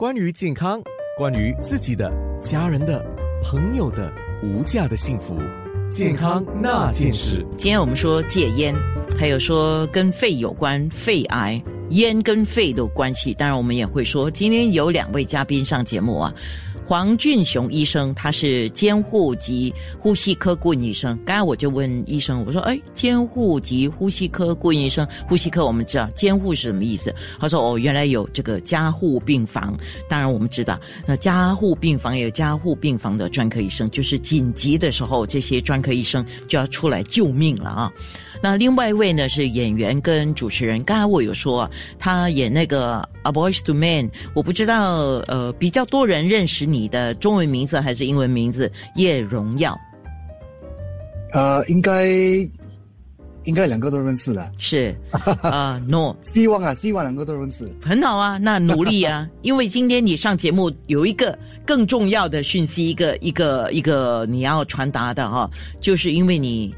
关于健康，关于自己的、家人的、朋友的无价的幸福，健康那件事。今天我们说戒烟，还有说跟肺有关，肺癌，烟跟肺的关系。当然，我们也会说，今天有两位嘉宾上节目啊。黄俊雄医生，他是监护及呼吸科顾问医生。刚才我就问医生，我说：“哎，监护及呼吸科顾问医生，呼吸科我们知道监护是什么意思？”他说：“哦，原来有这个加护病房。当然我们知道，那加护病房有加护病房的专科医生，就是紧急的时候，这些专科医生就要出来救命了啊。”那另外一位呢是演员跟主持人。刚才我有说他演那个《A Boys to Men》，我不知道呃比较多人认识你的中文名字还是英文名字叶荣耀。呃，应该应该两个都认识了。是啊，No，希望啊，希望两个都认识。很好啊，那努力啊，因为今天你上节目有一个更重要的讯息，一个一个一个你要传达的哈，就是因为你。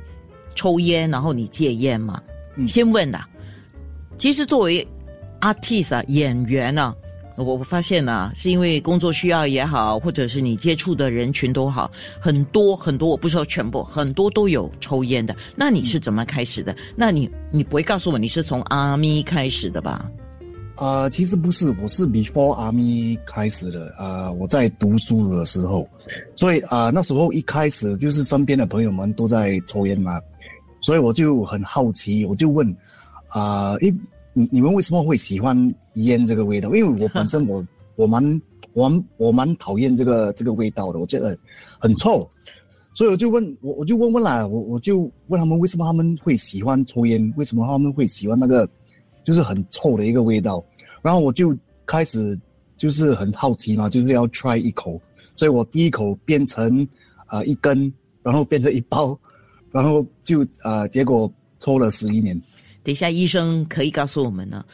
抽烟，然后你戒烟嘛？先问的。其实作为 artist 啊，演员呢，我发现呢，是因为工作需要也好，或者是你接触的人群都好，很多很多，我不说全部，很多都有抽烟的。那你是怎么开始的？那你你不会告诉我你是从阿咪开始的吧？啊，其实不是，我是 before army 开始的。啊，我在读书的时候，所以啊，那时候一开始就是身边的朋友们都在抽烟嘛。所以我就很好奇，我就问，啊，一，你你们为什么会喜欢烟这个味道？因为我本身我 我蛮我我蛮讨厌这个这个味道的，我觉得很臭，所以我就问我我就问问啦，我我就问他们为什么他们会喜欢抽烟，为什么他们会喜欢那个就是很臭的一个味道，然后我就开始就是很好奇嘛，就是要 try 一口，所以我第一口变成啊一根，然后变成一包。然后就呃，结果抽了十一年。等一下，医生可以告诉我们呢，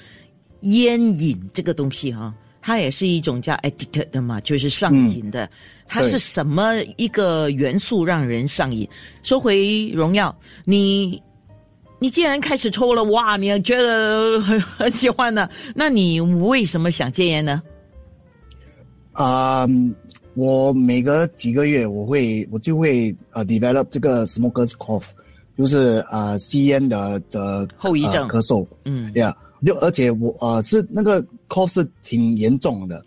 烟瘾这个东西哈，它也是一种叫 addicted 的嘛，就是上瘾的。它是什么一个元素让人上瘾？说回荣耀，你你既然开始抽了，哇，你觉得很很喜欢呢？那你为什么想戒烟呢？啊。我每隔几个月，我会我就会呃 develop 这个 smoker's cough，就是啊吸烟的的后遗症。咳嗽，嗯，yeah，就而且我呃是那个 cough 是挺严重的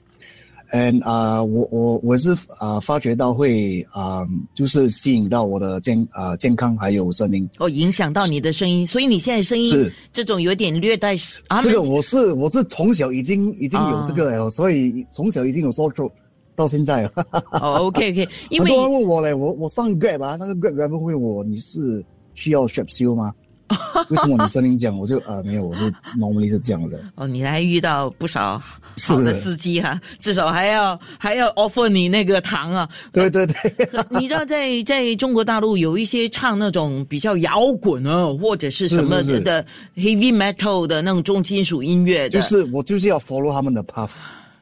，and 啊我我我是啊发觉到会啊就是吸引到我的健啊健康还有声音。哦影响到你的声音，所以你现在声音是。这种有点略带啊这个我是我是从小已经已经有这个了，所以从小已经有说出。到现在。了。哦，OK，OK，很多人问我嘞，我我上 Grab 啊，那个 Grab 不会我你是需要 s h i p 修吗？为什么你声音讲？我就呃没有，我是 normally 是这样的。哦，你还遇到不少好的司机哈，至少还要还要 offer 你那个糖啊。对对对，你知道在在中国大陆有一些唱那种比较摇滚啊，或者是什么的 heavy metal 的那种重金属音乐的，就是我就是要 follow 他们的 path。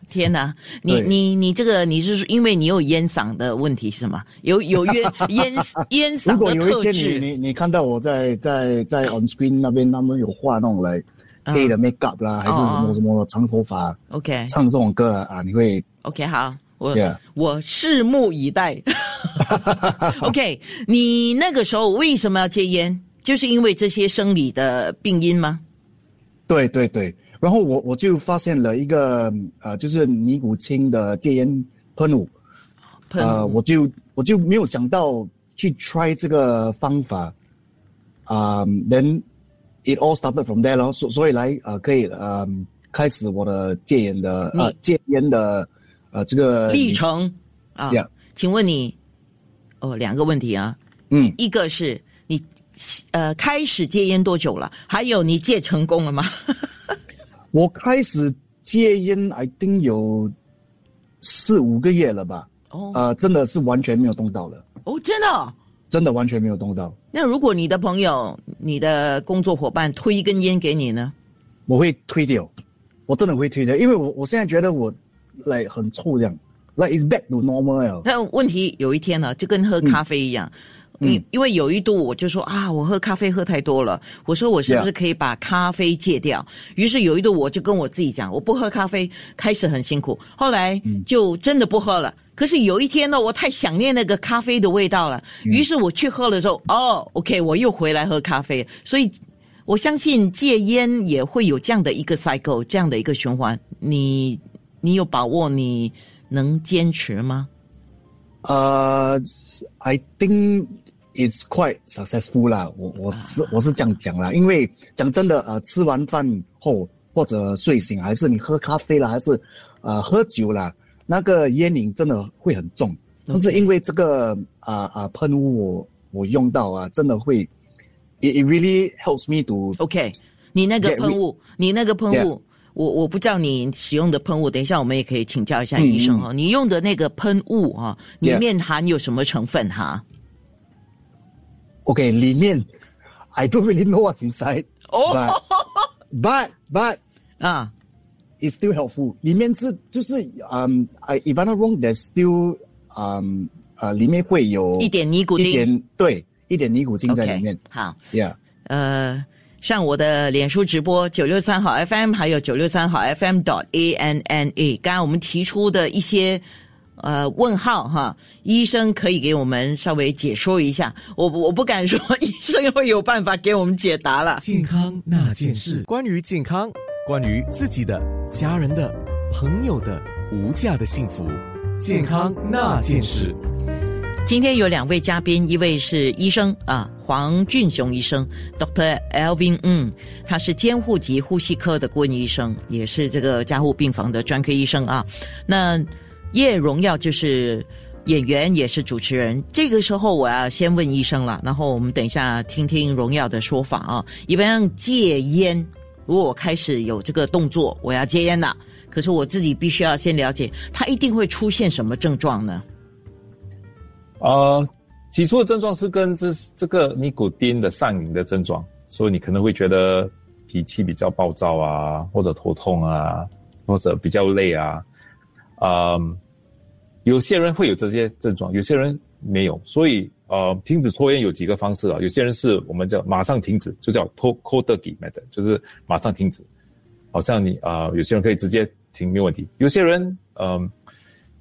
天哪，你你你这个你是因为你有烟嗓的问题是吗？有有烟 烟烟嗓的特质。如果有一天你你你看到我在在在 on screen 那边，他们有画那种来黑的 make up 啦，还是什么什么长头发，OK，唱这种歌啊，你会 OK 好，我我拭目以待。OK，你那个时候为什么要戒烟？就是因为这些生理的病因吗？对对对。然后我我就发现了一个呃，就是尼古清的戒烟喷雾，呃，我就我就没有想到去 try 这个方法，啊，then it all started from there 咯，所所以来呃可以呃开始我的戒烟的呃戒烟的呃这个历程。啊，请问你哦两个问题啊，嗯，一个是你呃开始戒烟多久了？还有你戒成功了吗？我开始戒烟，I think 有四五个月了吧？哦，呃，真的是完全没有动到了。哦，真的，真的完全没有动到。那如果你的朋友、你的工作伙伴推一根烟给你呢？我会推掉，我真的会推掉，因为我我现在觉得我来很臭这样，like is back to normal。但问题有一天呢，就跟喝咖啡一样，因因为有一度我就说啊，我喝咖啡喝太多了，我说我是不是可以把咖啡戒掉？于是有一度我就跟我自己讲，我不喝咖啡，开始很辛苦，后来就真的不喝了。可是有一天呢，我太想念那个咖啡的味道了，于是我去喝了之后，哦，OK，我又回来喝咖啡，所以。我相信戒烟也会有这样的一个 cycle，这样的一个循环。你你有把握你能坚持吗？呃、i think it's quite successful 啦。我我是我是这样讲啦，因为讲真的，呃，吃完饭后或者睡醒，还是你喝咖啡了，还是呃喝酒了，那个烟瘾真的会很重。但是因为这个啊啊、喷雾我我用到啊，真的会，it it really helps me to OK，你那个喷雾，你那个喷雾，我我不知道你使用的喷雾，等一下我们也可以请教一下医生哦。你用的那个喷雾啊，里面含有什么成分哈？OK 里面 I don't really know what's inside，哦 but but but 啊 it's still helpful。里面是就是嗯、i if I'm not wrong, there's still 嗯、呃里面会有一点尼古丁一点对一点尼古丁在里面。好，Yeah，呃，上我的脸书直播九六三号 FM，还有九六三号 FM dot A N N A。刚刚我们提出的一些呃问号哈，医生可以给我们稍微解说一下。我我不敢说 医生会有办法给我们解答了。健康那件事，关于健康，关于自己的、家人的、朋友的无价的幸福，健康那件事。今天有两位嘉宾，一位是医生啊，黄俊雄医生，Dr. Alvin，嗯，他是监护及呼吸科的顾问医生，也是这个加护病房的专科医生啊。那叶荣耀就是演员，也是主持人。这个时候我要先问医生了，然后我们等一下听听荣耀的说法啊。一般戒烟，如果我开始有这个动作，我要戒烟了，可是我自己必须要先了解，它一定会出现什么症状呢？呃，起初的症状是跟这这个尼古丁的上瘾的症状，所以你可能会觉得脾气比较暴躁啊，或者头痛啊，或者比较累啊，嗯，有些人会有这些症状，有些人没有，所以呃，停止抽烟有几个方式啊，有些人是我们叫马上停止，就叫 to c o d e g method，就是马上停止，好像你啊、有些人可以直接停没问题，有些人嗯。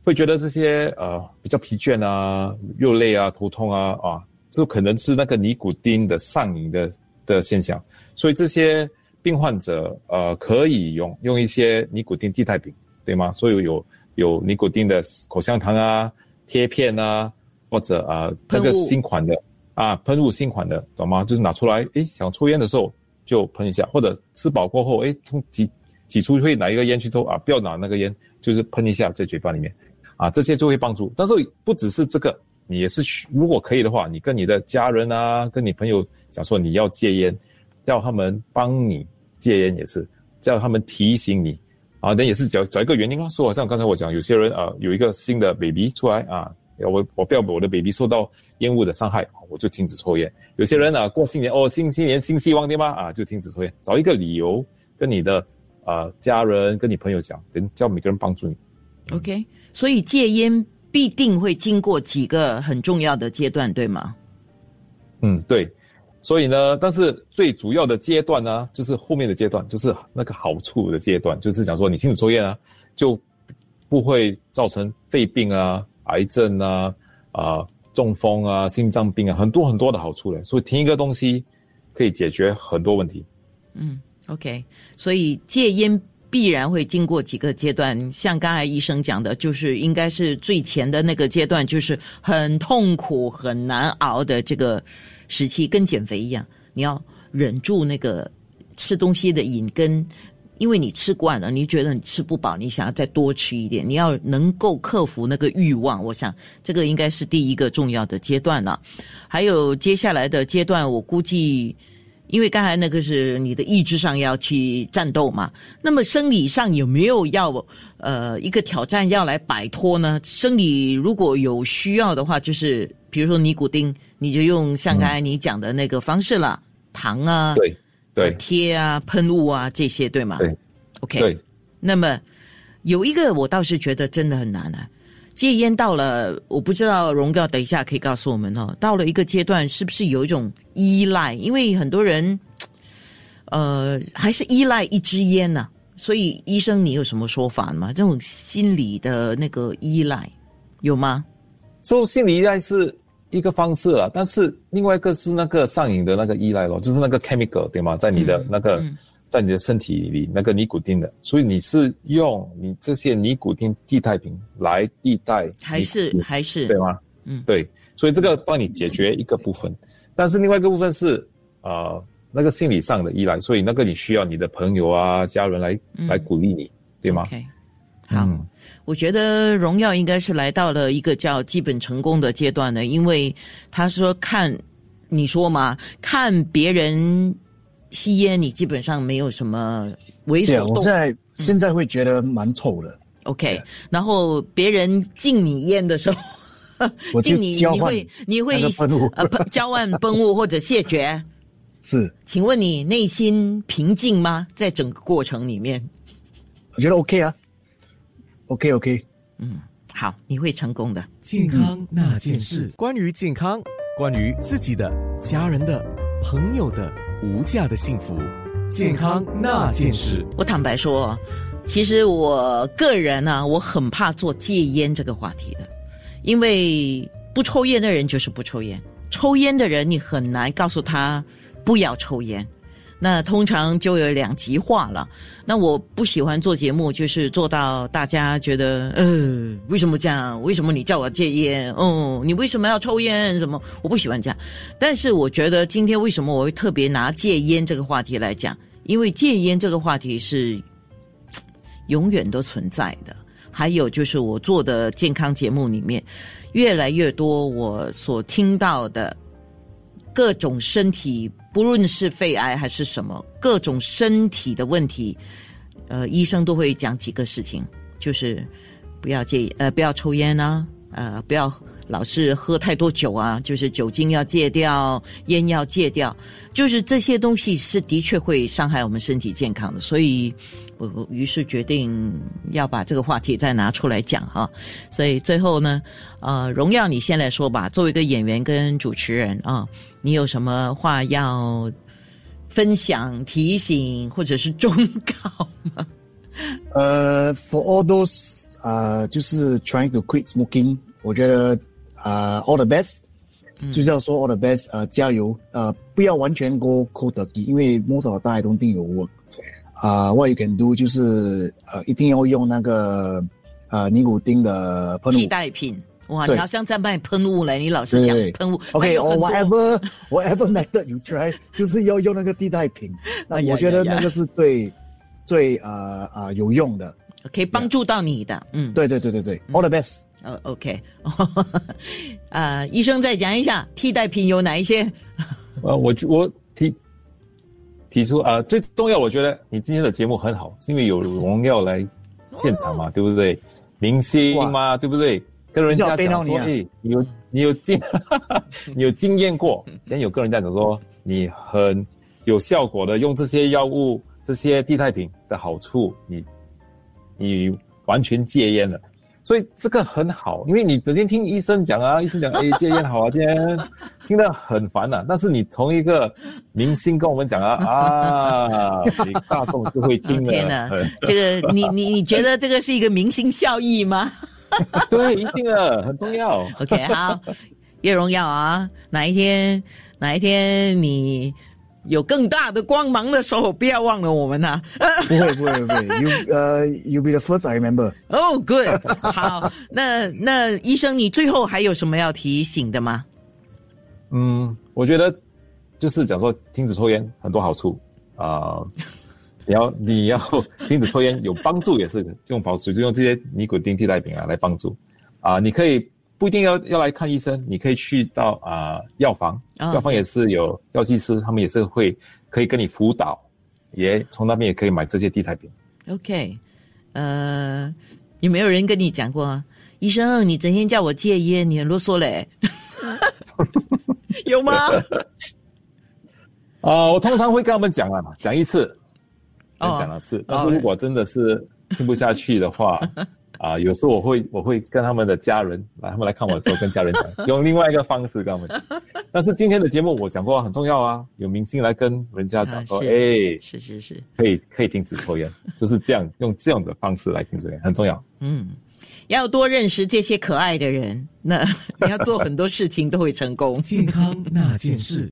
会觉得这些呃比较疲倦啊、又累啊、头痛啊啊，就可能是那个尼古丁的上瘾的的现象。所以这些病患者呃可以用用一些尼古丁替代品，对吗？所以有有尼古丁的口香糖啊、贴片啊，或者啊、那个新款的啊喷雾新款的，懂吗？就是拿出来，诶，想抽烟的时候就喷一下，或者吃饱过后，诶，从挤挤出会拿一个烟去抽啊，不要拿那个烟，就是喷一下在嘴巴里面。啊，这些就会帮助。但是不只是这个，你也是需如果可以的话，你跟你的家人啊，跟你朋友讲说你要戒烟，叫他们帮你戒烟也是，叫他们提醒你啊，那也是找找一个原因啊。说好像刚才我讲，有些人啊有一个新的 baby 出来啊，我我不要我的 baby 受到烟雾的伤害，我就停止抽烟。有些人啊过新年哦新新年新希望对吗？啊就停止抽烟，找一个理由跟你的啊家人跟你朋友讲，等叫每个人帮助你。OK，所以戒烟必定会经过几个很重要的阶段，对吗？嗯，对。所以呢，但是最主要的阶段呢，就是后面的阶段，就是那个好处的阶段，就是讲说你停止抽烟啊，就不会造成肺病啊、癌症啊、啊、中风啊、心脏病啊，很多很多的好处嘞。所以停一个东西可以解决很多问题。嗯 OK，所以戒烟必然会经过几个阶段，像刚才医生讲的，就是应该是最前的那个阶段，就是很痛苦、很难熬的这个时期，跟减肥一样，你要忍住那个吃东西的瘾，跟因为你吃惯了，你觉得你吃不饱，你想要再多吃一点，你要能够克服那个欲望。我想这个应该是第一个重要的阶段了。还有接下来的阶段，我估计。因为刚才那个是你的意志上要去战斗嘛，那么生理上有没有要呃一个挑战要来摆脱呢？生理如果有需要的话，就是比如说尼古丁，你就用像刚才你讲的那个方式了，糖啊、对对呃贴啊、喷雾啊这些，对吗？对，OK。对，那么有一个我倒是觉得真的很难啊，戒烟到了，我不知道荣哥等一下可以告诉我们哦，到了一个阶段，是不是有一种依赖？因为很多人，呃，还是依赖一支烟呢、所以医生，你有什么说法吗？这种心理的那个依赖有吗？所以心理依赖是一个方式啊，但是另外一个是那个上瘾的那个依赖咯，就是那个 chemical 对吗？在你的那个、在你的身体里那个尼古丁的，所以你是用你这些尼古丁替代品来替代还是还是。对吗？嗯。对，所以这个帮你解决一个部分，但是另外一个部分是呃那个心理上的依赖，所以那个你需要你的朋友啊、家人来、来鼓励你，对吗？OK，好，嗯。我觉得荣耀应该是来到了一个叫基本成功的阶段呢，因为他说看，你说嘛，看别人吸烟，你基本上没有什么为对啊，所动。我现。在现在会觉得蛮臭的，OK，然后别人敬你烟的时候，我敬你你会你会那个喷雾。呃喷交换喷雾或者谢绝。是。请问你内心平静吗？在整个过程里面，我觉得 OK 啊，OK OK，嗯好，你会成功的。健康那件事，关于健康，关于自己的、家人的、朋友的无价的幸福，健康那件事。我坦白说，其实我个人呢、我很怕做戒烟这个话题的，因为不抽烟的人就是不抽烟，抽烟的人你很难告诉他不要抽烟。那通常就有两极化了。那我不喜欢做节目，就是做到大家觉得，呃，为什么这样？为什么你叫我戒烟？哦，你为什么要抽烟？什么？我不喜欢这样。但是我觉得今天为什么我会特别拿戒烟这个话题来讲？因为戒烟这个话题是永远都存在的。还有就是我做的健康节目里面，越来越多我所听到的各种身体，无论是肺癌还是什么，各种身体的问题，呃，医生都会讲几个事情，就是不要戒，呃，不要抽烟啊，呃，不要老是喝太多酒啊，就是酒精要戒掉，烟要戒掉，就是这些东西是的确会伤害我们身体健康的，所以我于是决定要把这个话题再拿出来讲哈。所以最后呢，呃，荣耀你先来说吧，作为一个演员跟主持人啊，你有什么话要分享、提醒或者是忠告吗？呃，for all those 啊、就是 trying to quit smoking，我觉得啊、all the best，、就是要说 all the best，呃，加油，呃，不要完全 go cold turkey，因为 most of the time I don't think it will work。啊、w h a t you can do 就是呃，一定要用那个呃尼古丁的喷雾替代品。哇，你好像在卖喷雾嘞！你老是讲喷雾 OK，还有 or whatever whatever method you try，就是要用那个替代品。那我觉得那个是最最呃呃有用的。可以帮助到你的。嗯，对对对对对，all the best。呃，OK，呃，医生再讲一下替代品有哪一些？呃，我我提提出啊、最重要，我觉得你今天的节目很好，是因为有荣耀来现场嘛，对不对？明星嘛，对不对？跟人家讲说，你啊哎，你有你有经 你有经验过，then 有跟人家讲说你很有效果的用这些药物、这些替代品的好处，你你完全戒烟了。所以这个很好，因为你整天听医生讲啊，医生讲 哎戒烟好啊，戒烟听得很烦呐、但是你从一个明星跟我们讲啊 啊，你大众就会听的。天哪呃，这个你你你觉得这个是一个明星效益吗 对，一定的，很重要。？OK，好，叶荣耀啊，哪一天哪一天你有更大的光芒的时候，不要忘了我们 呐、不会不会不会，you 呃、you'll be the first I remember。哦、g o o d 好，那那医生，你最后还有什么要提醒的吗？嗯，我觉得就是讲说停止抽烟很多好处。啊、你要你要 停止抽烟有帮助，也是用保持就用这些尼古丁替代品啊来帮助。啊、你可以不一定要要来看医生，你可以去到啊、药房，哦药房也是有药剂师，他们也是会可以跟你辅导，也从那边也可以买这些替代品。OK，呃，有没有人跟你讲过，医生，你整天叫我戒烟，你很啰嗦嘞？有吗？啊、我通常会跟他们讲啊，讲一次，讲两次。但是如果真的是听不下去的话，啊，有时候我会我会跟他们的家人来，他们来看我的时候，跟家人讲，用另外一个方式跟他们讲。但是今天的节目我讲过很重要啊，有明星来跟人家讲说，哎，是是是，可以可以停止抽烟，就是这样用这样的方式来停止烟，很重要。嗯，要多认识这些可爱的人，那 你要做很多事情都会成功。健康那件事。